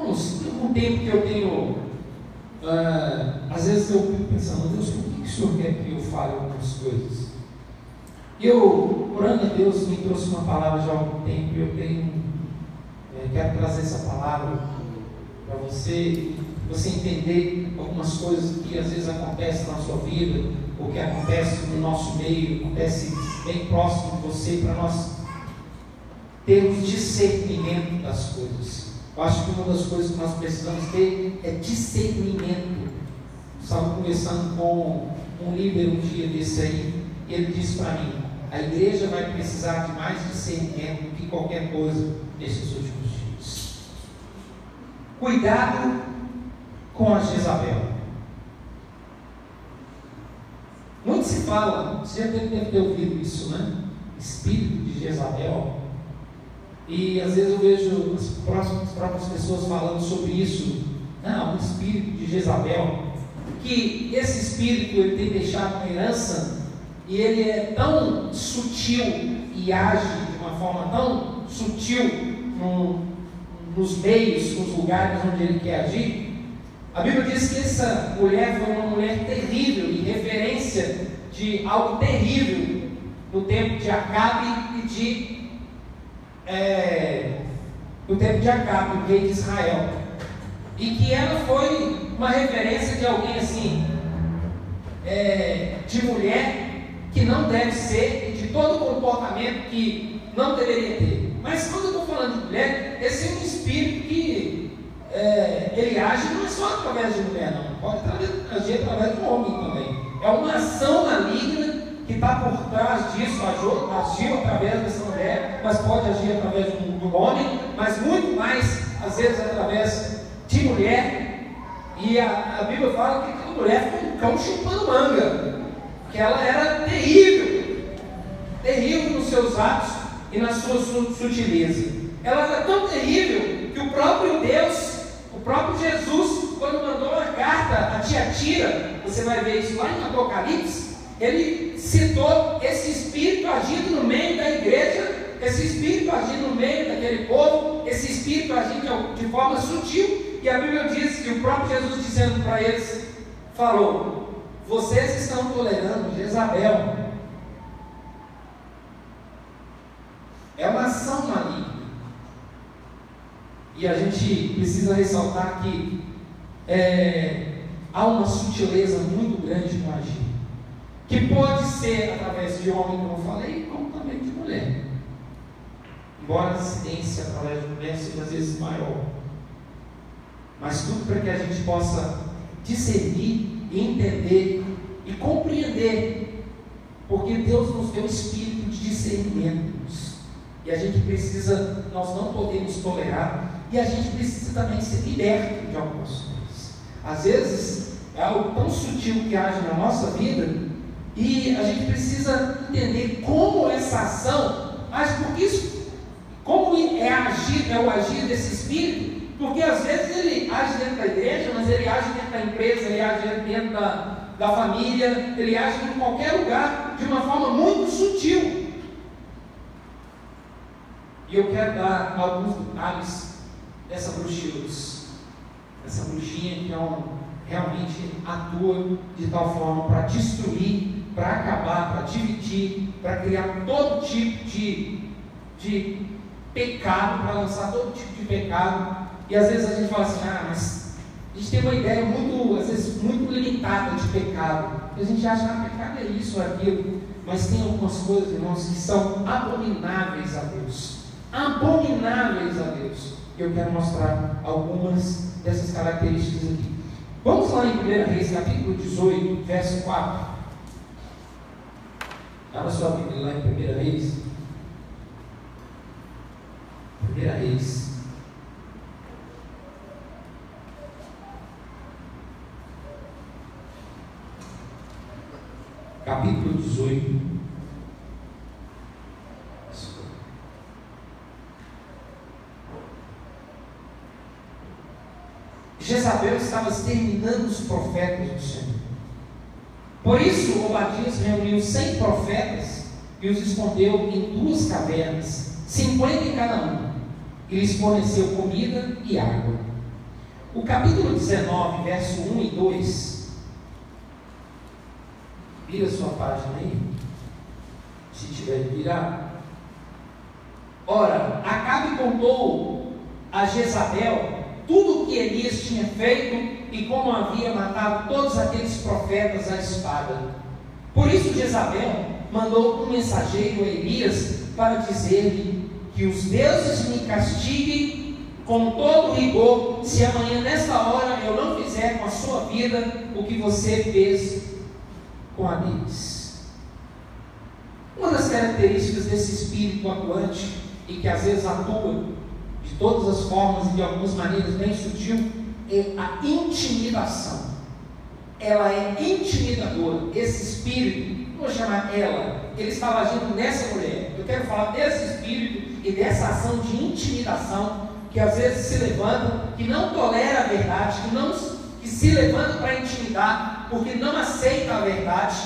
Irmãos, um tempo que eu tenho. Uh, às vezes eu fico pensando, Deus, por que o Senhor quer que eu fale algumas coisas? Eu, orando a Deus, me trouxe uma palavra já há algum tempo e eu tenho. É, quero trazer essa palavra para você, você entender algumas coisas que às vezes acontecem na sua vida, ou que acontece no nosso meio, acontece bem próximo de você, para nós termos discernimento das coisas. Eu acho que uma das coisas que nós precisamos ter é discernimento. Estava conversando com um líder um dia desse aí, e ele disse para mim: a igreja vai precisar de mais discernimento do que qualquer coisa nesses últimos dias. Cuidado com a Jezabel. Muito se fala, você já deve ter ouvido isso, né? Espírito de Jezabel. E às vezes eu vejo as próximas, as próprias pessoas falando sobre isso. Não, o espírito de Jezabel. Que esse espírito ele tem deixado uma herança e ele é tão sutil e age de uma forma tão sutil no, nos meios, nos lugares onde ele quer agir. A Bíblia diz que essa mulher foi uma mulher terrível e referência de algo terrível no tempo de Acabe e de é, no tempo de Acabe, o rei de Israel. E que ela foi uma referência de alguém assim, é, de mulher que não deve ser, e de todo comportamento que não deveria ter. Mas quando eu estou falando de mulher, esse é um espírito que é, ele age não é só através de mulher, não. Pode agir através do homem também. É uma ação maligna que está por trás disso, agiu, agiu através dessa mulher, mas pode agir através do, homem, mas muito mais, às vezes, através de mulher. E a, a Bíblia fala que aquela mulher foi um cão chupando manga, que ela era terrível, terrível nos seus atos e na sua sutileza. Ela era tão terrível que o próprio Deus, o próprio Jesus, quando mandou uma carta a Tiatira, você vai ver isso lá em Apocalipse, ele citou esse espírito agindo no meio da igreja, esse espírito agindo no meio daquele povo, esse espírito agindo de forma sutil, e a Bíblia diz que o próprio Jesus dizendo para eles, falou, vocês estão tolerando Jezabel. É uma ação maligna. E a gente precisa ressaltar que é, há uma sutileza muito grande no agir que pode ser através de homem, como falei, como também de mulher. Embora a incidência através de mulher seja às vezes maior. Mas tudo para que a gente possa discernir, entender e compreender. Porque Deus nos deu espírito de discernimento. E a gente precisa, nós não podemos tolerar. E a gente precisa também ser liberto de algumas coisas. Às vezes, é algo tão sutil que age na nossa vida e a gente precisa entender como essa ação age, porque isso, como é, agir, é o agir desse espírito, porque às vezes ele age dentro da igreja, mas ele age dentro da empresa, ele age dentro da, da família, ele age em qualquer lugar de uma forma muito sutil. E eu quero dar alguns detalhes dessa bruxinha, essa bruxinha que é um, realmente atua de tal forma para destruir para acabar, para dividir, para criar todo tipo de, de pecado, para lançar todo tipo de pecado. E às vezes a gente fala assim, ah, mas a gente tem uma ideia muito, às vezes, muito limitada de pecado. E a gente acha, ah, pecado é isso ou aquilo. Mas tem algumas coisas, irmãos, que são abomináveis a Deus. Abomináveis a Deus. E eu quero mostrar algumas dessas características aqui. Vamos lá em 1 Reis, capítulo 18, verso 4. Abra sua Bíblia lá em 1 Reis. 1 Reis. Capítulo 18. Jezabel estava exterminando os profetas do Senhor. Por isso, Obadias reuniu cem profetas e os escondeu em duas cavernas, cinquenta em cada uma, e lhes forneceu comida e água. O capítulo 19, verso 1 e 2. Vira sua página aí. Se tiver virado. Ora, Acabe contou a Jezabel tudo o que Elias tinha feito e como havia matado todos aqueles profetas à espada. Por isso Jezabel mandou um mensageiro a Elias para dizer-lhe que os deuses me castiguem com todo rigor, se amanhã, nesta hora, eu não fizer com a sua vida o que você fez com a deles. Uma das características desse espírito atuante e que às vezes atua de todas as formas e de algumas maneiras bem sutil é a intimidação. Ela é intimidadora. Esse espírito, vou chamar ela, ele estava agindo nessa mulher. Eu quero falar desse espírito e dessa ação de intimidação que às vezes se levantam, que não tolera a verdade, que, não, que se levantam para intimidar, porque não aceita a verdade.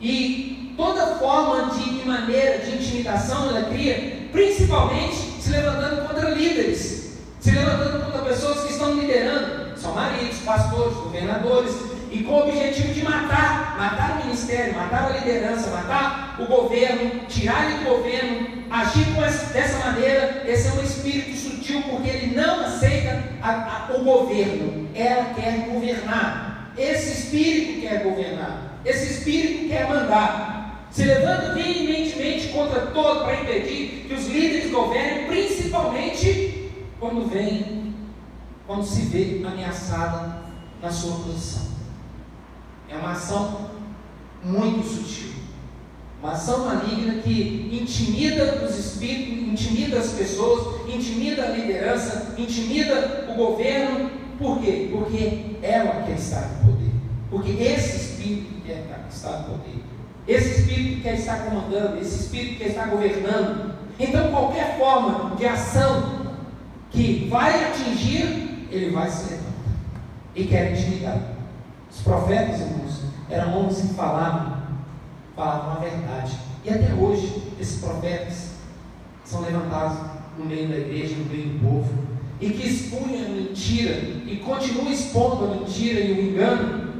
E toda forma de maneira de intimidação ela cria, principalmente se levantando contra líderes, se levantando contra pessoas que estão liderando, são maridos, pastores, governadores, e com o objetivo de matar, matar o ministério, matar a liderança, matar o governo, tirar do governo, agir essa, dessa maneira, esse é um espírito sutil, porque ele não aceita a, a, o governo, ela quer governar, esse espírito quer governar, esse espírito quer mandar, se levanta veementemente contra todo para impedir que os líderes governem, principalmente quando vem, quando se vê ameaçada na sua posição. É uma ação muito sutil. Uma ação maligna que intimida os espíritos, intimida as pessoas, intimida a liderança, intimida o governo. Por quê? Porque ela quer estar no poder. Porque esse espírito quer estar no poder. Esse espírito quer estar comandando, esse espírito quer estar governando. Então, qualquer forma de ação que vai atingir, ele vai se levantar e quer intimidar. Os profetas, irmãos, eram homens que falavam, falavam a verdade. E até hoje, esses profetas são levantados no meio da igreja, no meio do povo, e que expunham a mentira e continuam expondo a mentira e o engano.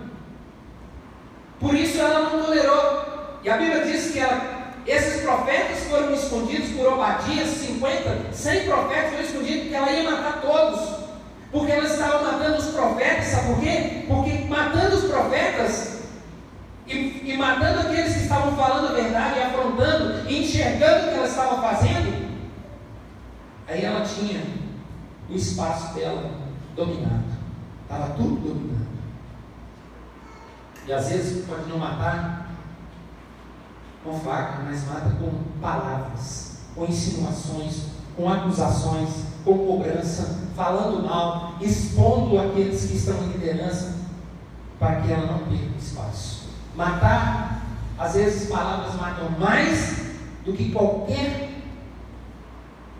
Por isso ela não tolerou. E a Bíblia diz que ela, esses profetas foram escondidos por Obadias, 50, 100 profetas foram escondidos porque ela ia matar todos. Porque ela estava matando os profetas, sabe por quê? Porque matando os profetas e, e matando aqueles que estavam falando a verdade, e afrontando, e enxergando o que ela estava fazendo, aí ela tinha o espaço dela dominado. Estava tudo dominado. E às vezes pode não matar com faca, mas mata com palavras, com insinuações, com acusações com cobrança, falando mal, expondo aqueles que estão em liderança, para que ela não perca espaço. Matar, às vezes palavras matam mais do que qualquer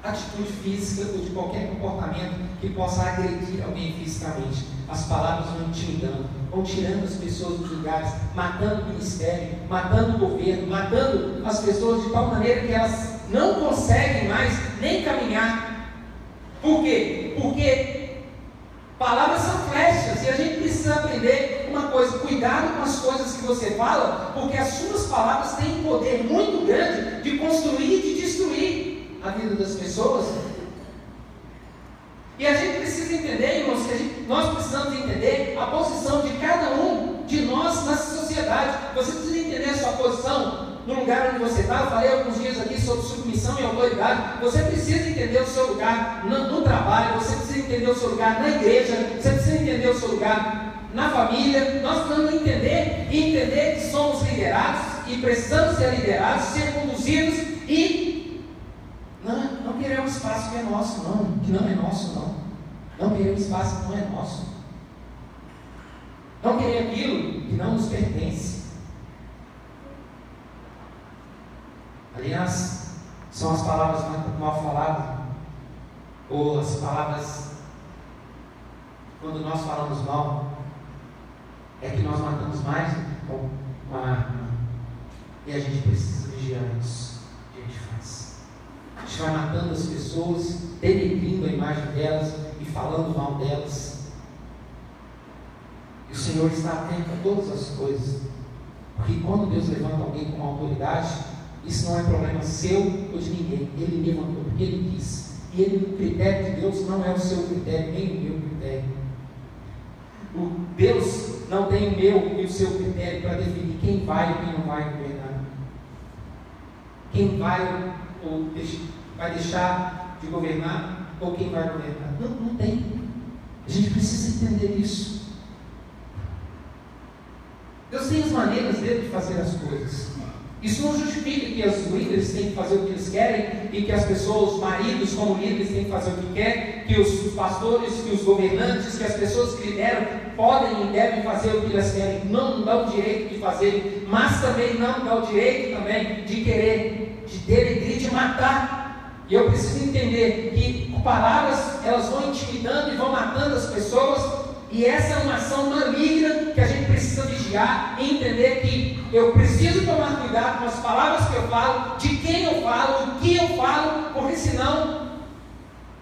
atitude física ou de qualquer comportamento que possa agredir alguém fisicamente. As palavras vão intimidando, vão tirando as pessoas dos lugares, matando o ministério, matando o governo, matando as pessoas de tal maneira que elas não conseguem mais nem caminhar por quê? Porque palavras são flechas e a gente precisa aprender uma coisa: cuidado com as coisas que você fala, porque as suas palavras têm um poder muito grande de construir e de destruir a vida das pessoas. E a gente precisa entender, irmãos, que gente, nós precisamos entender a posição de cada um de nós nessa sociedade. Você precisa entender a sua posição no lugar onde você está. Eu falei alguns dias aqui sobre submissão e autoridade. Você precisa entender o seu lugar no, no trabalho, você precisa entender o seu lugar na igreja, você precisa entender o seu lugar na família. Nós precisamos entender e entender que somos liderados e precisamos ser liderados, ser conduzidos e não, um espaço que é nosso, não, que não é nosso, não. Não querer um espaço que não é nosso. Não querer aquilo que não nos pertence. Aliás, são as palavras mal faladas, ou as palavras, quando nós falamos mal, é que nós matamos mais com uma arma. E a gente precisa vigiar isso que a gente faz. Vai matando as pessoas, denegrindo a imagem delas e falando mal delas. E o Senhor está atento a todas as coisas. Porque quando Deus levanta alguém com autoridade, isso não é problema seu ou de ninguém. Ele levantou porque ele quis. E ele, o critério de Deus não é o seu critério, nem o meu critério. O Deus não tem o meu e o seu critério para definir quem vai e quem não vai governar. Quem vai ou vai deixar de governar ou quem vai governar. Não, não tem. A gente precisa entender isso. Deus tem as maneiras dele de fazer as coisas. Isso não justifica que os líderes têm que fazer o que eles querem e que as pessoas, os maridos como líderes, têm que fazer o que querem, que os pastores, que os governantes, que as pessoas que lideram podem e devem fazer o que eles querem. Não dá o direito de fazer, mas também não dá o direito também de querer, de denegrir, de matar. E eu preciso entender que palavras elas vão intimidando e vão matando as pessoas e essa é uma ação maligna que a gente precisa vigiar e entender que eu preciso tomar cuidado com as palavras que eu falo, de quem eu falo, o que eu falo, porque senão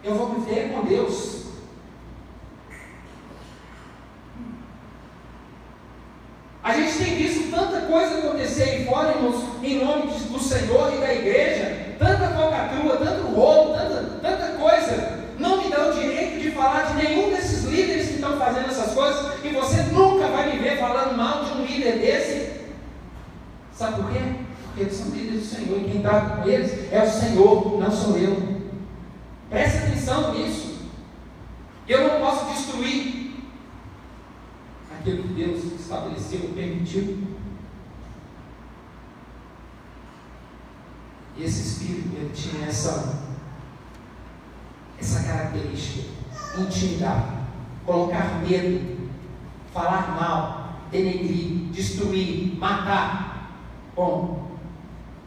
eu vou viver com Deus. A gente tem visto tanta coisa acontecer aí fora, irmãos, em nome do Senhor e da igreja, tanta falcatrua, tanto rolo, tanta, tanta coisa. Não me dá o direito de falar de nenhum desses líderes que estão fazendo essas coisas, e você nunca vai me ver falando mal de um líder desse. Sabe por quê? Porque eles são líderes do Senhor, e quem está com eles é o Senhor, não sou eu. Preste atenção nisso. Eu não posso destruir aquilo que Deus estabeleceu, permitiu. E espírito, ele tinha essa, essa característica: intimidar, colocar medo, falar mal, denegrir, destruir, matar. Bom,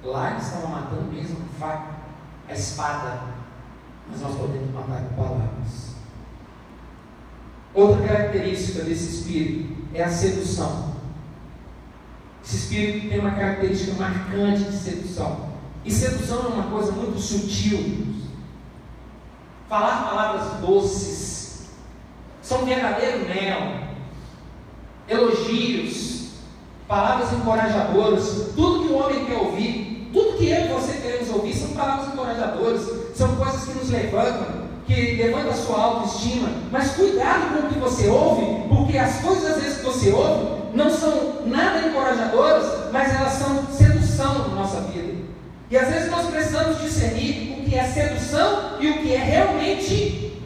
lá eles estavam matando mesmo com faca, a espada, mas nós podemos matar com palavras. Outra característica desse espírito é a sedução. Esse espírito tem uma característica marcante de sedução. E sedução é uma coisa muito sutil. Falar palavras doces são verdadeiro mel, elogios, palavras encorajadoras. Tudo que o homem quer ouvir, tudo que eu e você queremos ouvir são palavras encorajadoras, são coisas que nos levantam, que levanta a sua autoestima, mas cuidado com o que você ouve, porque as coisas às vezes que você ouve não são nada encorajadoras, mas elas são sedução na nossa vida. E às vezes nós precisamos discernir o que é sedução e o que é realmente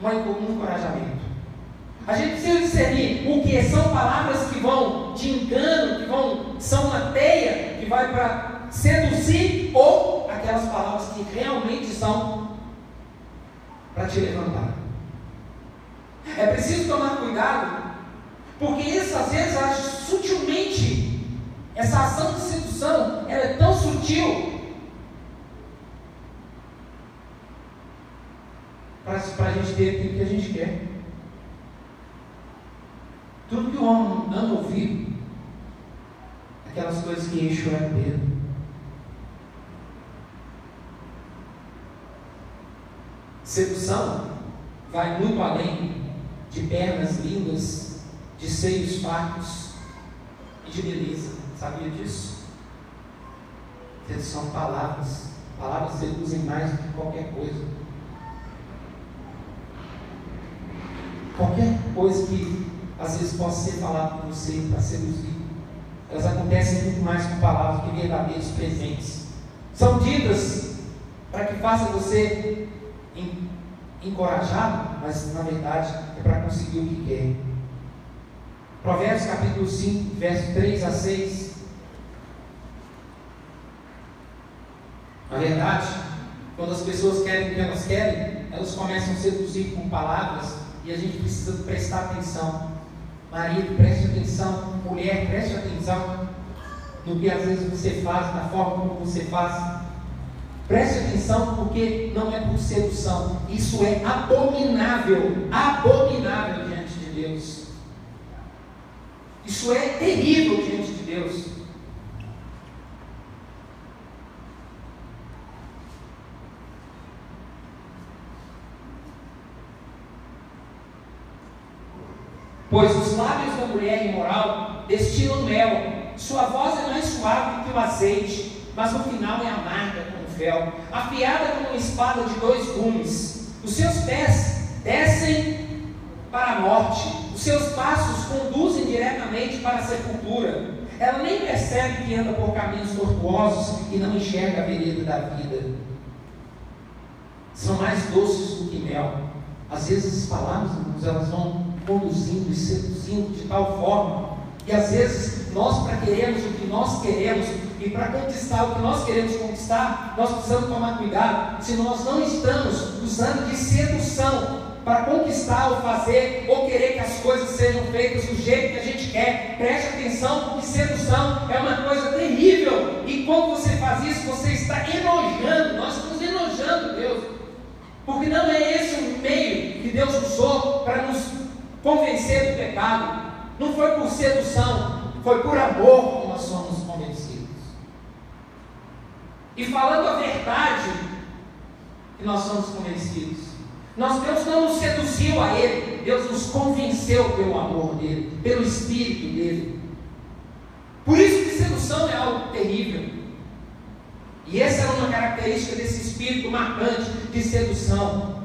um encorajamento. A gente precisa discernir o que são palavras que vão de engano, que vão são uma teia que vai para seduzir ou aquelas palavras que realmente são para te levantar. É preciso tomar cuidado, porque isso às vezes sutilmente, essa ação de sedução, ela é tão sutil para a gente ter aquilo que a gente quer. Tudo que o homem ama ouvir, aquelas coisas que enchem o dedo. Sedução vai muito além de pernas lindas, de seios fartos e de beleza. Sabia disso? Sedução palavras. Palavras seduzem mais do que qualquer coisa. Qualquer coisa que às vezes possa ser falada por você para seduzir, elas acontecem muito mais com palavras que verdadeiros presentes. São ditas para que faça você encorajado, mas na verdade é para conseguir o que quer. Provérbios capítulo 5, verso 3 a 6. Na verdade, quando as pessoas querem o que elas querem, elas começam a seduzir com palavras e a gente precisa prestar atenção. Marido, preste atenção. Mulher, preste atenção no que às vezes você faz, na forma como você faz. Preste atenção, porque não é por sedução. Isso é abominável, abominável diante de Deus. Isso é terrível diante de Deus. Pois os lábios da mulher imoral destilam mel, sua voz é mais suave que o azeite, mas no final é amarga como fel, afiada como uma espada de dois gumes. Os seus pés descem para a morte, os seus passos conduzem diretamente para a sepultura. Ela nem percebe que anda por caminhos tortuosos e não enxerga a vereda da vida. São mais doces do que mel. Às vezes as palavras, elas vão conduzindo e seduzindo de tal forma. E às vezes nós, para queremos o que nós queremos e para conquistar o que nós queremos conquistar, nós precisamos tomar cuidado se nós não estamos usando de sedução para conquistar ou fazer ou querer que as coisas sejam feitas do jeito que a gente quer. Preste atenção, porque sedução é uma coisa terrível. E quando você faz isso, você está enojando, nós estamos enojando Deus. Porque não é esse o meio que Deus usou para nos convencer do pecado. Não foi por sedução, foi por amor que nós somos convencidos. E falando a verdade, que nós somos convencidos. Nós, Deus não nos seduziu a Ele, Deus nos convenceu pelo amor dEle, pelo Espírito dEle. Por isso que sedução é algo terrível. E essa é uma característica desse espírito marcante de sedução.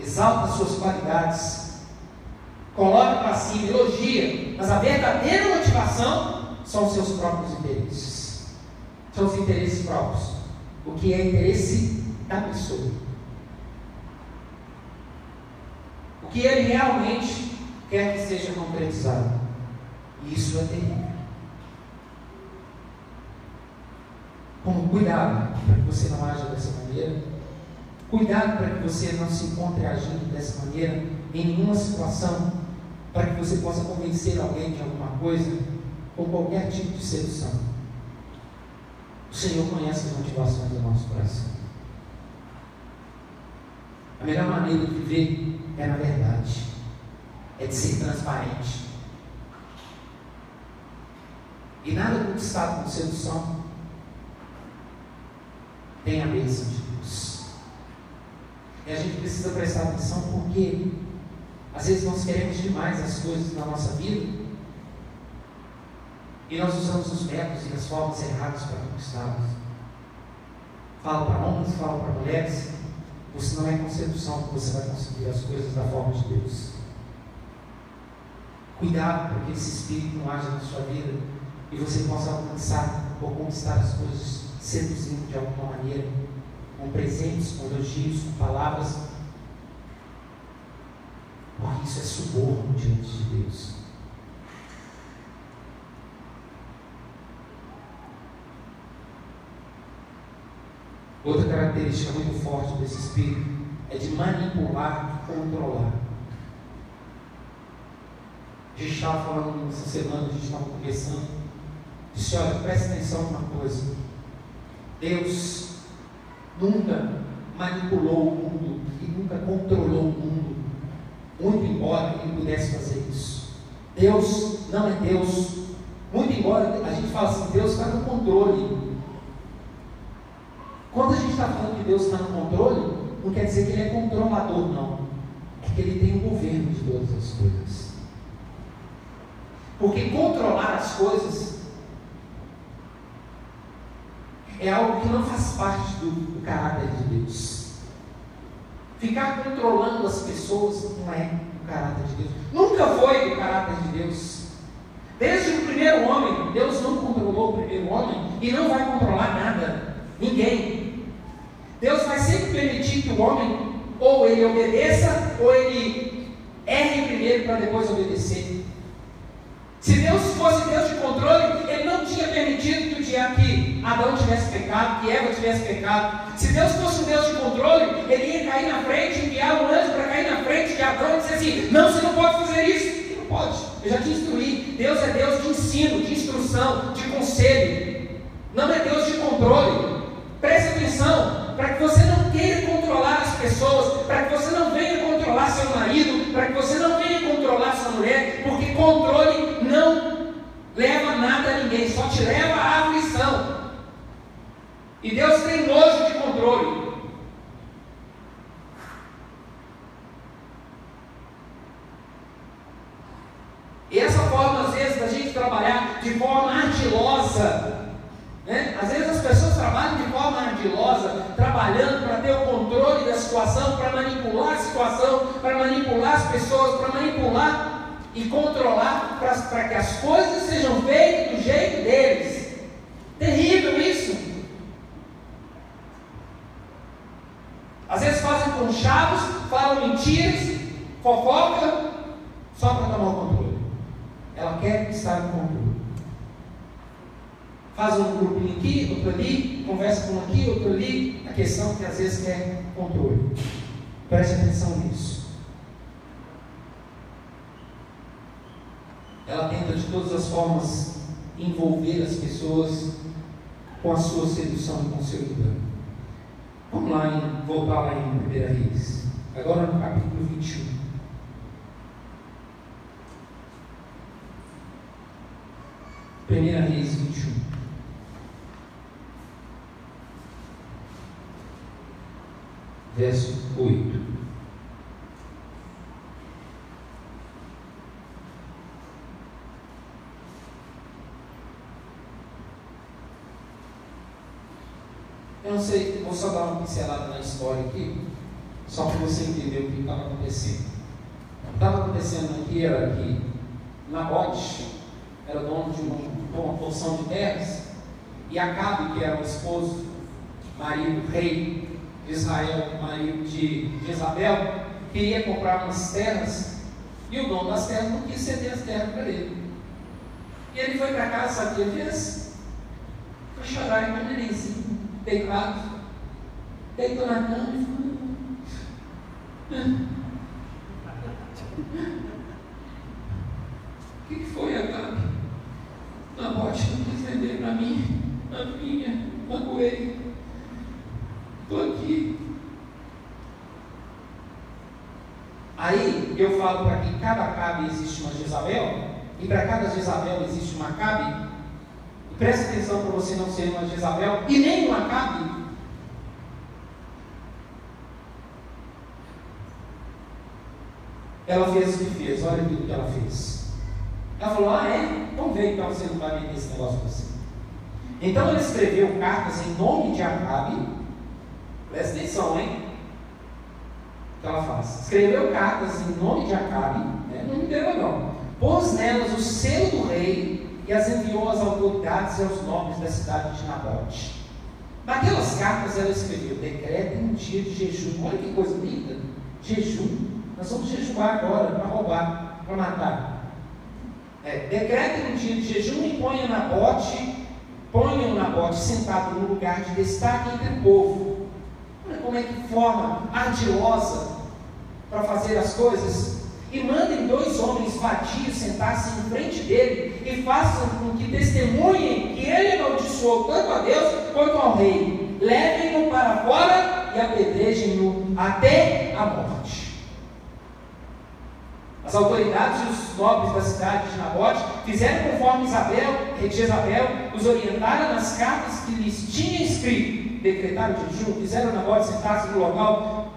Exalta suas qualidades, coloca para cima, elogia, mas a verdadeira motivação são os seus próprios interesses. São os interesses próprios. O que é interesse da pessoa. O que ele realmente quer que seja concretizado. E isso é terrível. Com cuidado para que você não haja dessa maneira. Cuidado para que você não se encontre agindo dessa maneira em nenhuma situação, para que você possa convencer alguém de alguma coisa com qualquer tipo de sedução. O Senhor conhece as motivações do nosso coração. A melhor maneira de viver é na verdade, é de ser transparente. E nada conquistado com sedução tem a bênção de Deus. E a gente precisa prestar atenção porque às vezes nós queremos demais as coisas na nossa vida e nós usamos os métodos e as formas erradas para conquistá-las. Falo para homens, falo para mulheres, você não é com que você vai conseguir as coisas da forma de Deus. Cuidado para que esse espírito não haja na sua vida e você possa alcançar ou conquistar as coisas seduzindo de alguma maneira, com presentes, com elogios, com palavras. Porque isso é suborno diante de Deus. Outra característica muito forte desse espírito é de manipular e controlar. A gente estava falando nessa semana, a gente estava conversando. Disse: olha, presta atenção numa coisa. Deus nunca manipulou o mundo e nunca controlou o mundo, muito embora ele pudesse fazer isso. Deus não é Deus, muito embora a gente fale assim, Deus está no controle. Quando a gente está falando que Deus está no controle, não quer dizer que ele é controlador, não. É que ele tem o governo de todas as coisas. Porque controlar as coisas é algo que não faz parte do, do caráter de Deus. Ficar controlando as pessoas não é do caráter de Deus. Nunca foi do caráter de Deus. Desde o primeiro homem, Deus não controlou o primeiro homem e não vai controlar nada, ninguém. Deus vai sempre permitir que o homem ou ele obedeça ou ele erre primeiro para depois obedecer. Se Deus fosse Deus de controle, Ele não tinha permitido que, o dia que Adão tivesse pecado, que Eva tivesse pecado. Se Deus fosse Deus de controle, Ele ia cair na frente, enviar um anjo para cair na frente de Adão e dizer assim: Não, você não pode fazer isso. Não pode. Eu já te instruí. Deus é Deus de ensino, de instrução, de conselho. Não é Deus de controle. Preste atenção, para que você não queira controlar as pessoas, para que você não venha controlar seu marido, para que você não venha controlar sua mulher, porque controle não leva nada a ninguém, só te leva à aflição. E Deus tem nojo de controle. situação, para manipular a situação, para manipular as pessoas, para manipular e controlar para que as coisas sejam feitas do jeito deles. Terrível isso. Às vezes fazem conchavos, falam mentiras, fofoca, só para tomar o controle. Ela quer estar no controle. Faz um grupinho aqui, outro ali, conversa com um aqui, outro ali. A questão é que às vezes quer controle. Preste atenção nisso. Ela tenta de todas as formas envolver as pessoas com a sua sedução e com o seu engano. Vamos lá, em, voltar lá em 1 Reis. Agora no capítulo 21. Primeira Reis 21. verso 8. Eu não sei, vou só dar uma pincelada na história aqui, só para você entender o que estava acontecendo. O que estava acontecendo aqui era que Nabote era dono de uma, uma porção de terras, e Acabe, que era o esposo, marido, rei de Israel, marido de, de Isabel, queria comprar umas terras e o dono das terras não quis ceder as terras para ele. E ele foi para casa, sabe o que ele fez? Foi chorar em maneirinho, deitado, deitou na cama e falou. O que, que foi, Agabe? Nabote não quis vender para mim, a minha, magoei. Estou aqui. Aí eu falo para que cada Acabe existe uma Jezabel, e para cada Jezabel existe uma Acabe. Preste atenção para você não ser uma Jezabel e nem uma Acabe. Ela fez o que fez, olha tudo que ela fez. Ela falou: Ah, é? Vamos ver então você não vai vender esse negócio para você. Então ela escreveu cartas em nome de Acabe Presta atenção, hein? O que ela faz? Escreveu cartas em nome de Acabe, né? não deu não. Pôs nelas o selo do rei e as enviou às autoridades e aos nobres da cidade de Nabote. Naquelas cartas ela escreveu: decretem um dia de jejum. Olha que coisa linda! Jejum. Nós vamos jejuar agora para roubar, para matar. É, decretem um dia de jejum e ponham Nabote, ponham Nabote sentado no lugar de destaque entre o povo como é que forma ardilosa para fazer as coisas. E mandem dois homens vadios sentar-se em frente dele e façam com que testemunhem que ele amaldiçoou tanto a Deus quanto ao rei. Levem-no para fora e apedrejem-no até a morte. As autoridades e os nobres da cidade de Nabote fizeram conforme Isabel, rei de Jezabel, os orientaram nas cartas que lhes tinha escrito decretaram jejum, fizeram Nabote sentar-se no local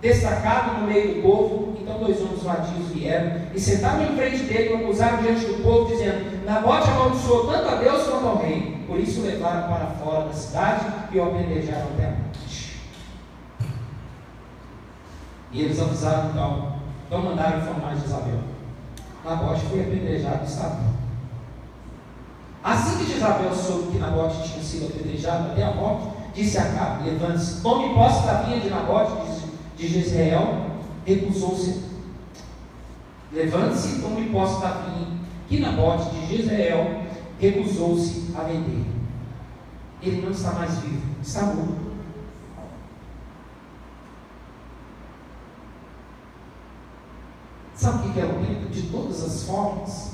destacado no meio do povo. Então dois homens vadios vieram e sentaram em frente dele e acusaram diante do povo, dizendo: Nabote amaldiçoou tanto a Deus quanto ao rei. Por isso o levaram para fora da cidade e o apedrejaram até a morte. E eles avisaram então, então mandaram informar de Isabel. Nabote foi apedrejado e morto. Assim que Jezabel soube que Nabote tinha sido apedrejado até a morte, disse a Acabe: Levante-se, tome posse da vinha de Nabote de Jezreel. Recusou-se. Levante-se e tome posse da vinha que Nabote de Jezreel recusou-se a vender. Ele não está mais vivo, está morto. Sabe o que é o De todas as formas,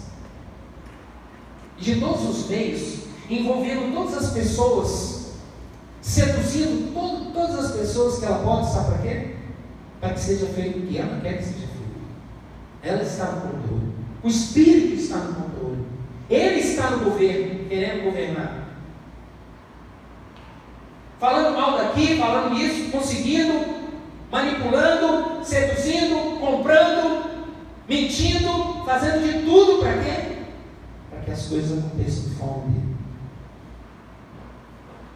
de todos os meios, envolvendo todas as pessoas, seduzindo todo, todas as pessoas que ela pode, sabe para quê? Para que seja feito o que ela quer que seja feito. Ela está no controle. O Espírito está no controle. Ele está no governo, querendo governar. Falando mal daqui, falando isso, conseguindo, manipulando, seduzindo, comprando, mentindo, fazendo de tudo para quê? que as coisas aconteçam de forma dele.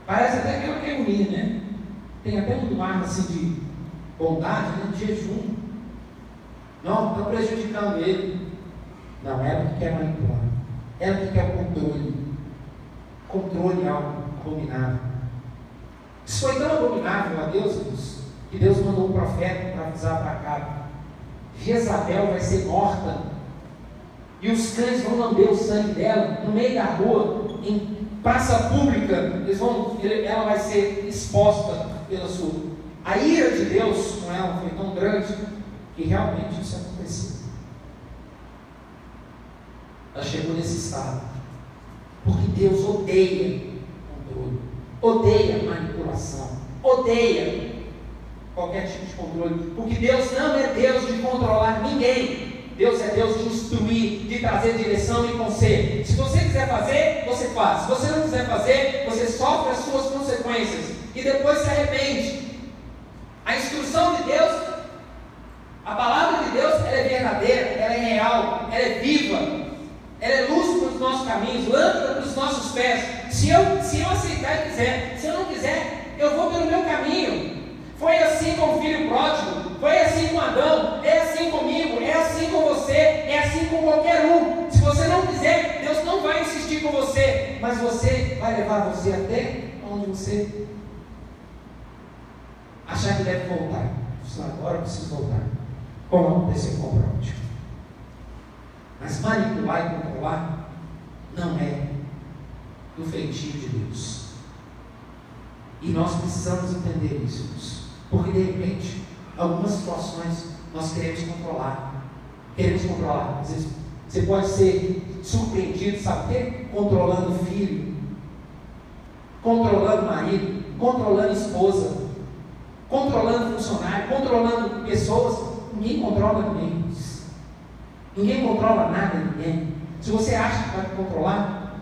Parece até que ela quer unir, né? Tem até um ar assim de bondade, né? jejum. Não, estão prejudicando ele. Não, ela que quer manipular. Ela que quer controle. Controle é algo abominável. Isso foi tão abominável a Deus, que Deus mandou um profeta para avisar para cá. Jezabel vai ser morta. E os cães vão lamber o sangue dela no meio da rua, em praça pública. Eles vão, ela vai ser exposta pela sua. A ira de Deus com ela foi tão grande que realmente isso aconteceu. Ela chegou nesse estado. Porque Deus odeia controle, odeia manipulação, odeia qualquer tipo de controle. Porque Deus não é Deus de controlar ninguém. Deus é Deus de instruir, de trazer direção e conselho. Se você quiser fazer, você faz. Se você não quiser fazer, você sofre as suas consequências e depois se arrepende. A instrução de Deus, a palavra de Deus, ela é verdadeira, ela é real, ela é viva, ela é luz para os nossos caminhos, lâmpada para os nossos pés. Se eu, se eu aceitar e quiser, se eu não quiser, eu vou pelo meu caminho. Foi assim com o filho pródigo, foi assim com Adão, é assim comigo, é assim com você, é assim com qualquer um. Se você não quiser, Deus não com você, mas você vai levar você até onde você achar que deve voltar. Agora eu preciso voltar. Como aconteceu com o. Mas manipular e controlar não é do feitio de Deus. E nós precisamos entender isso. Porque de repente, algumas situações nós queremos controlar. Queremos controlar. Às vezes você pode ser surpreendido, sabe o? Controlando filho, controlando marido, controlando esposa, controlando funcionário, controlando pessoas. Ninguém controla ninguém. Ninguém controla nada ninguém. Se você acha que vai controlar,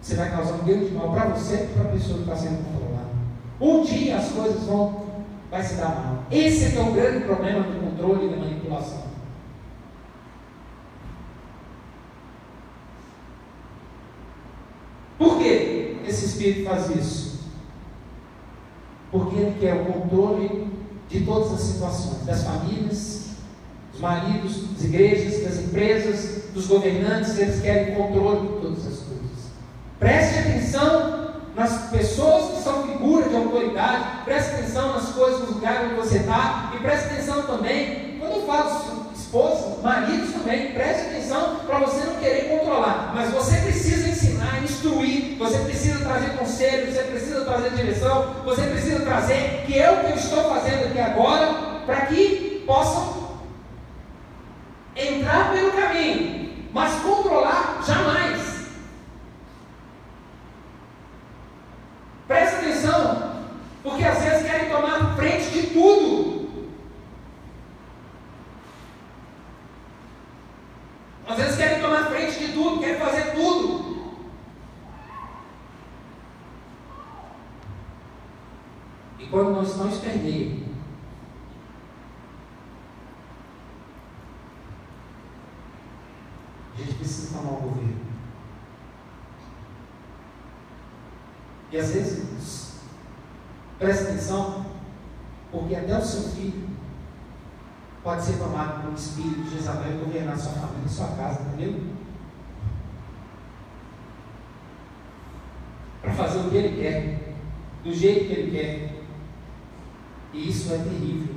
você vai causar um grande mal para você e para a pessoa que está sendo controlada. Um dia as coisas vão vai se dar mal. Esse é o grande problema do controle e da manipulação. Por que esse espírito faz isso? Porque ele quer o controle de todas as situações, das famílias, dos maridos, das igrejas, das empresas, dos governantes, eles querem controle de todas as coisas. Preste atenção nas pessoas que são figuras de autoridade, preste atenção nas coisas, nos lugares onde você está, e preste atenção também, quando eu falo esposa, maridos também, preste atenção para você não querer controlar, mas você precisa ensinar, instruir, você precisa trazer conselho, você precisa trazer direção, você precisa trazer que é o que eu estou fazendo aqui agora, para que possam entrar pelo caminho, mas controlar jamais. Presta atenção, porque às vezes querem tomar frente de tudo. Às vezes querem tomar frente tudo, querem fazer tudo. E quando nós não esperneia, a gente precisa tomar o governo. E às vezes, presta atenção, porque até o seu filho pode ser tomado um espírito de Jezabel e governar sua família e sua casa, entendeu? Fazer o que ele quer, do jeito que ele quer. E isso é terrível.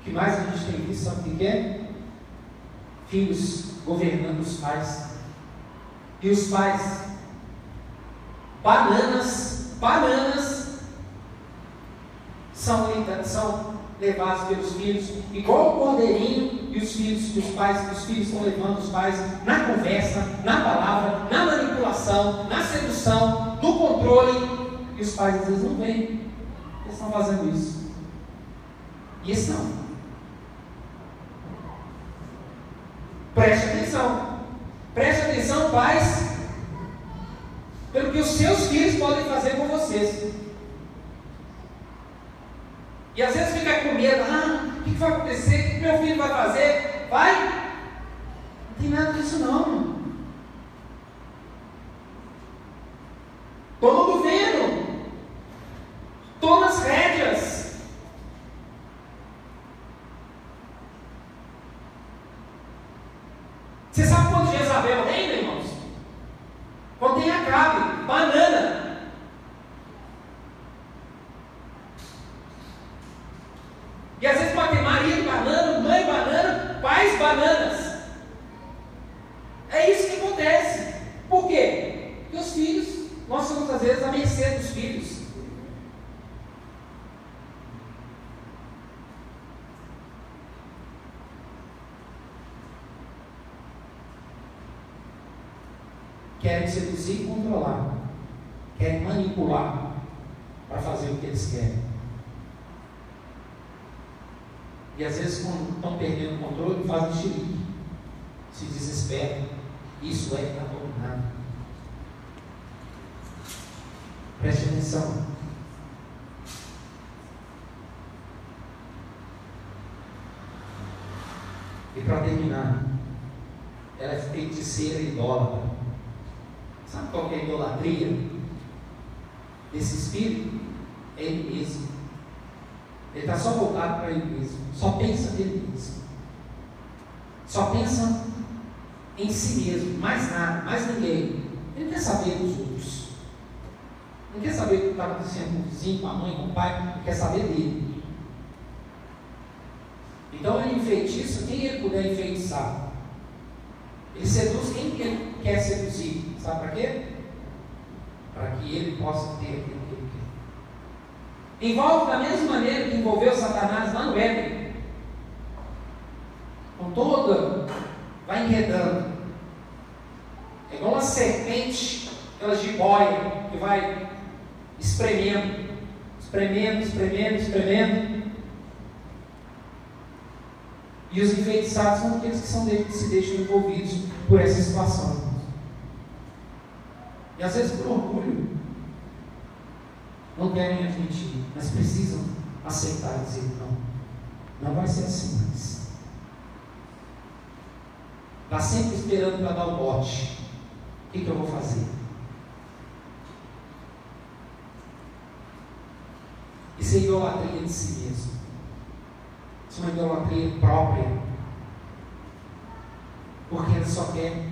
O que mais a gente tem visto, sabe o que é? Filhos governando os pais. E os pais bananas, bananas são, são levados pelos filhos, igual o cordeirinho e os filhos, os pais, os filhos estão levando os pais na conversa, na palavra, na manipulação, na sedução, no controle, e os pais às vezes não veem, eles estão fazendo isso. E esse não. Preste atenção. Preste atenção, pais, pelo que os seus filhos podem fazer com vocês. E às vezes fica com medo, ah, vai acontecer? O que meu filho vai fazer? Vai? Não tem nada disso não. Estou no governo. Estou nas rédeas. Você sabe quando Jezabel reina, irmãos? Quando tem Acabe, banana. E às vezes pode ter marido banana, mãe banana, pais bananas. É isso que acontece. Por quê? Porque os filhos, nós somos às vezes a mercê dos filhos. querem seduzir e controlar, querem manipular para fazer o que eles querem. E às vezes, quando estão perdendo o controle, fazem xerique, se desesperam. Isso é abominável. Preste atenção. E para terminar, ela é feiticeira e idólatra. Sabe qual é a idolatria desse espírito? É ele mesmo. Ele está só voltado para ele mesmo. Só pensa nele mesmo. Só pensa em si mesmo. Mais nada, mais ninguém. Ele quer saber dos outros. Não quer saber o que está acontecendo com o vizinho, com a mãe, com o pai. Ele quer saber dele. Então ele enfeitiça quem ele puder enfeitiçar. Ele seduz quem ele quer seduzir. Sabe para quê? Para que ele possa ter aquilo que ele quer. Envolve da mesma maneira que envolveu Satanás lá no Éden. Com toda, vai enredando. É igual uma serpente, aquela jiboia, que vai espremendo, espremendo, espremendo, espremendo. E os enfeitiçados são aqueles que, são, que se deixam envolvidos por essa situação. E às vezes por orgulho não querem admitir, mas precisam aceitar e dizer não. Não vai ser assim mais. Está sempre esperando para dar o bote. O que, que eu vou fazer? Isso é idolatria de si mesmo. Isso é uma idolatria própria. Porque ele só quer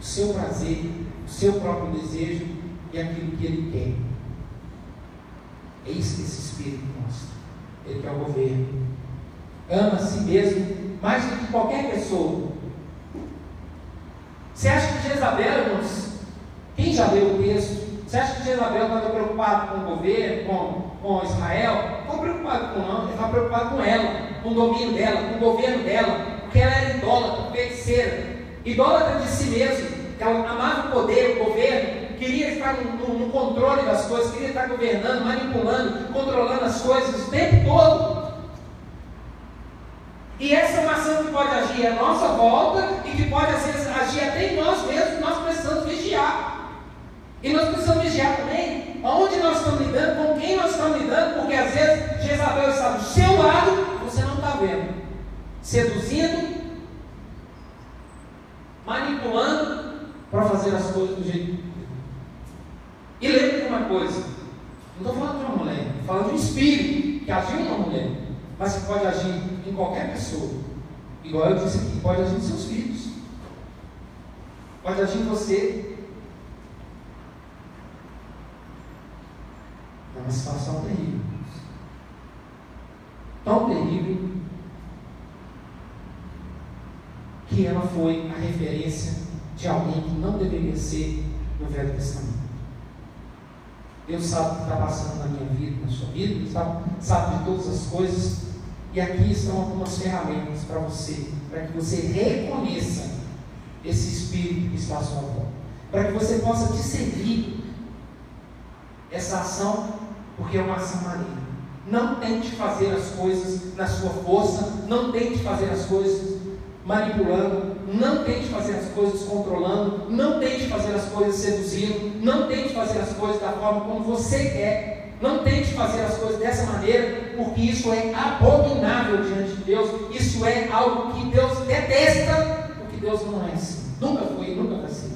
o seu prazer o seu próprio desejo e aquilo que ele quer. É isso que esse Espírito mostra. Ele quer o governo. Ama a si mesmo mais do que qualquer pessoa. Você acha que Jezabel, irmãos, quem já leu o texto, você acha que Jezabel estava preocupado com o governo, com, com Israel? Não preocupado com não, ele estava preocupado com ela, com o domínio dela, com o governo dela, porque ela era idólatra, feiticeira, idólatra de si mesma que ela amava o poder, o governo, queria estar no, no, controle das coisas, queria estar governando, manipulando, controlando as coisas o tempo todo. E essa é uma ação que pode agir à nossa volta e que pode às vezes agir até em nós mesmos, nós precisamos vigiar. E nós precisamos vigiar também onde nós estamos lidando, com quem nós estamos lidando, porque às vezes Jezabel está do seu lado, você não está vendo. Seduzindo, manipulando, para fazer as coisas do jeito. E lembre de uma coisa: não estou falando de uma mulher, estou falando de um espírito que agiu numa mulher, mas que pode agir em qualquer pessoa. Igual eu disse aqui, pode agir em seus filhos, pode agir em você. É uma situação terrível. Tão terrível que ela foi a referência de alguém que não deveria ser no Velho Testamento. Deus sabe o que está passando na minha vida, na sua vida, sabe, sabe de todas as coisas. E aqui estão algumas ferramentas para você, para que você reconheça esse espírito que está à sua volta, para que você possa discernir essa ação, porque é uma ação maligna. Não tente fazer as coisas na sua força, não tente fazer as coisas manipulando, não tente fazer as coisas controlando, não tente fazer as coisas seduzindo, não tente fazer as coisas da forma como você quer, não tente fazer as coisas dessa maneira, porque isso é abominável diante de Deus, isso é algo que Deus detesta, porque Deus não é assim, nunca foi e nunca vai ser.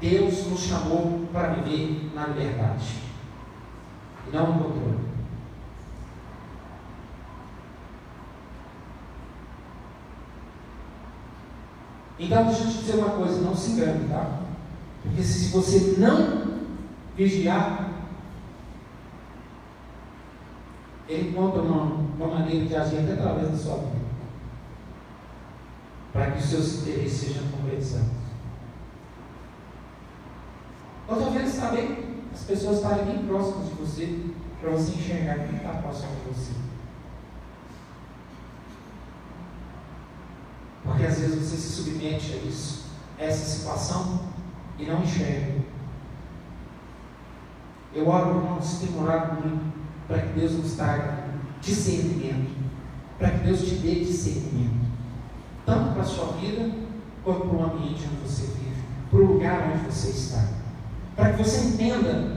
Deus nos chamou para viver na liberdade e não no controle. Então, deixa eu te dizer uma coisa: não se engane, tá? Porque se você não vigiar, ele encontra uma, uma maneira de agir até através da sua vida para que os seus interesses sejam concretizados. Outra vez bem, as pessoas estarem bem próximas de você, para você enxergar quem está próximo de você. Porque às vezes você se submete a isso, a essa situação, e não enxerga. Eu oro, irmãos, tenho orado muito para que Deus nos traga discernimento, para que Deus te dê discernimento, tanto para a sua vida, quanto para o ambiente onde você vive, para o lugar onde você está, para que você entenda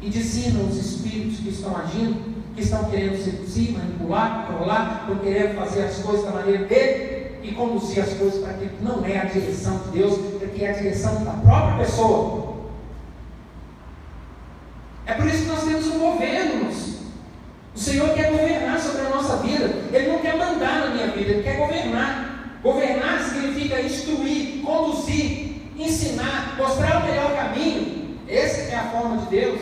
e discina os espíritos que estão agindo, que estão querendo seduzir, manipular, controlar, estão querendo fazer as coisas da maneira dele e conduzir as coisas para que não é a direção de Deus, porque é a direção da própria pessoa. É por isso que nós temos um governo. O Senhor quer governar sobre a nossa vida. Ele não quer mandar na minha vida, Ele quer governar. Governar significa instruir, conduzir, ensinar, mostrar o melhor caminho. Essa é a forma de Deus.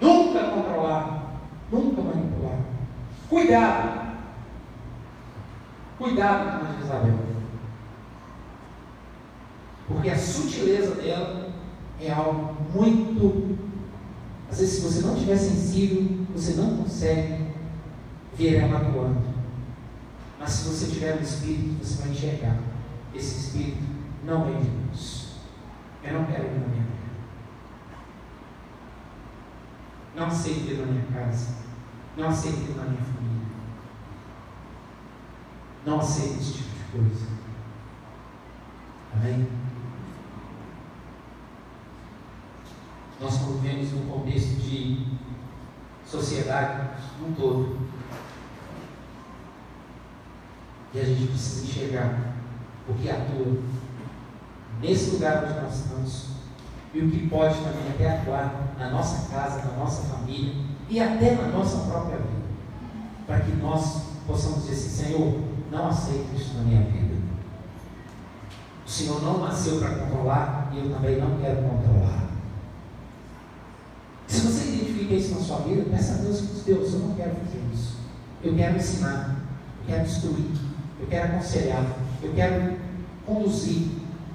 Nunca controlar, nunca manipular. Cuidado. Cuidado com a Isabel. Porque a sutileza dela é algo muito. Às vezes, se você não estiver sensível, você não consegue ver ela atuando. Mas se você tiver um espírito, você vai enxergar. Esse espírito não é de Deus. Eu não quero ir na minha vida. Não aceito ir na minha casa. Não aceito ir na minha família. Não aceito esse tipo de coisa. Amém? Nós convivemos num contexto de sociedade um todo. E a gente precisa enxergar o que atua nesse lugar onde nós estamos e o que pode também até atuar na nossa casa, na nossa família e até na nossa própria vida. Para que nós possamos dizer assim, Senhor, não aceito isso na minha vida. O Senhor não nasceu para controlar e eu também não quero controlar. Se você identifica isso na sua vida, peça a Deus, Deus, eu não quero fazer isso. Eu quero ensinar, eu quero instruir, eu quero aconselhar, eu quero conduzir,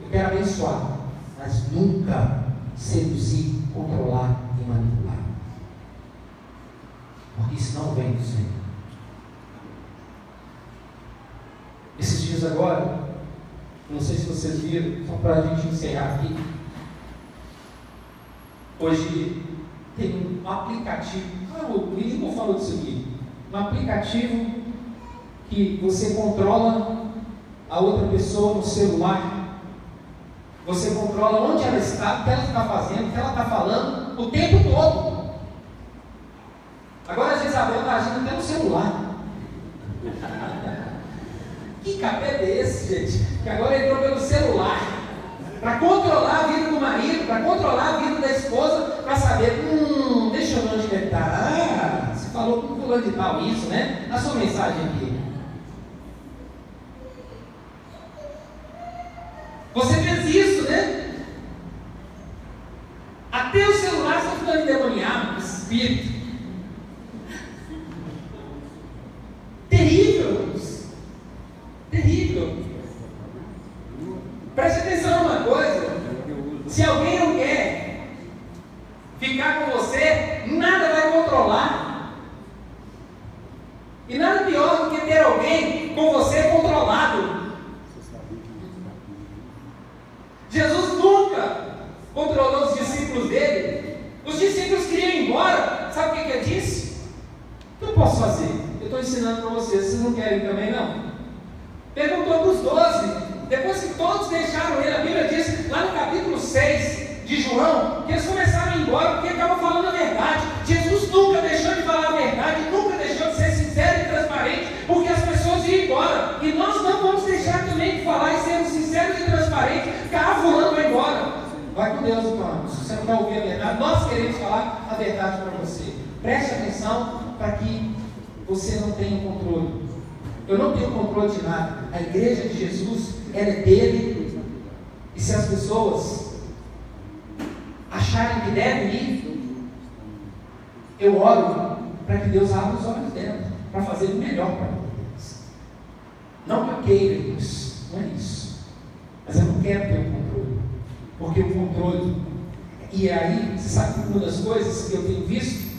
eu quero abençoar, mas nunca seduzir, controlar e manipular. Porque isso não vem do Senhor. Dias agora, não sei se vocês viram, só para a gente encerrar aqui. Hoje tem um aplicativo. Ah, o Lico falou disso aqui. Um aplicativo que você controla a outra pessoa no celular. Você controla onde ela está, o que ela está fazendo, o que ela está falando, o tempo todo. Agora a Isabel está agindo até no celular. que cabelo é esse, gente? Que agora entrou pelo celular para controlar a vida do marido, para controlar a vida da esposa, para saber, hum, deixa eu ele está. Ah, você falou com fulano de tal isso, né? A sua mensagem aqui. Você fez isso, né? Até o celular está ficando endemoniado, espírito. Terrível. Terrível. Preste atenção numa coisa: se alguém não quer ficar com você, nada vai controlar. E nada pior do que ter alguém com você controlado. Jesus nunca controlou os discípulos dele. Os discípulos queriam ir embora. Sabe o que, que ele disse? O que eu posso fazer? Eu estou ensinando para vocês. Vocês não querem também, não? Perguntou para os doze. Depois que todos deixaram ele, a Bíblia diz lá no capítulo 6 de João, que eles começaram a ir embora porque estavam falando a verdade. Jesus nunca deixou de falar a verdade, nunca deixou de ser sincero e transparente, porque as pessoas iam embora. E nós não vamos deixar também de falar e sermos sinceros e transparentes, ficar fulano vai embora. Vai com Deus, então. Se você não quer ouvir a verdade, nós queremos falar a verdade para você. Preste atenção para que você não tenha controle Eu não tenho controle de nada. A igreja de Jesus, ela é dele. E se as pessoas acharem que devem ir, eu oro para que Deus abra os olhos dela, para fazer o melhor para eles. Não que eu queira isso, não é isso. Mas eu não quero ter o controle. Porque o controle. E aí, você sabe que uma das coisas que eu tenho visto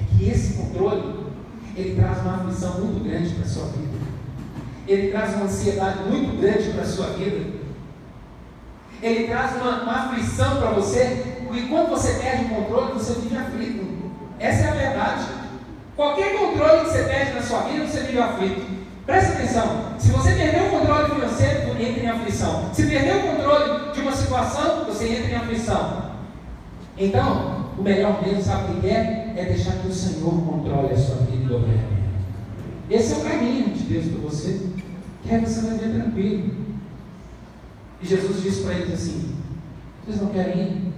é que esse controle ele traz uma aflição muito grande para a sua vida. Ele traz uma ansiedade muito grande para a sua vida. Ele traz uma, uma aflição para você, porque quando você perde o controle, você vive aflito. Essa é a verdade. Qualquer controle que você perde na sua vida, você vive aflito. Presta atenção, se você perdeu o controle financeiro, entra em aflição. Se perdeu o controle de uma situação, você entra em aflição. Então, o melhor mesmo, sabe o que é? É deixar que o Senhor controle a sua vida e governe. Esse é o caminho de Deus para você. Que você vai ver tranquilo. E Jesus disse para eles assim: Vocês não querem ir?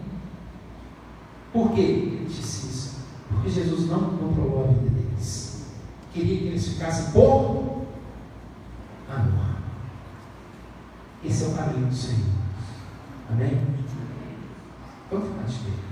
Por quê? Ele disse isso. Porque Jesus não controlou a vida deles. Queria que eles ficassem por amor. Esse é o caminho do Senhor. Amém? Vamos ficar de pé.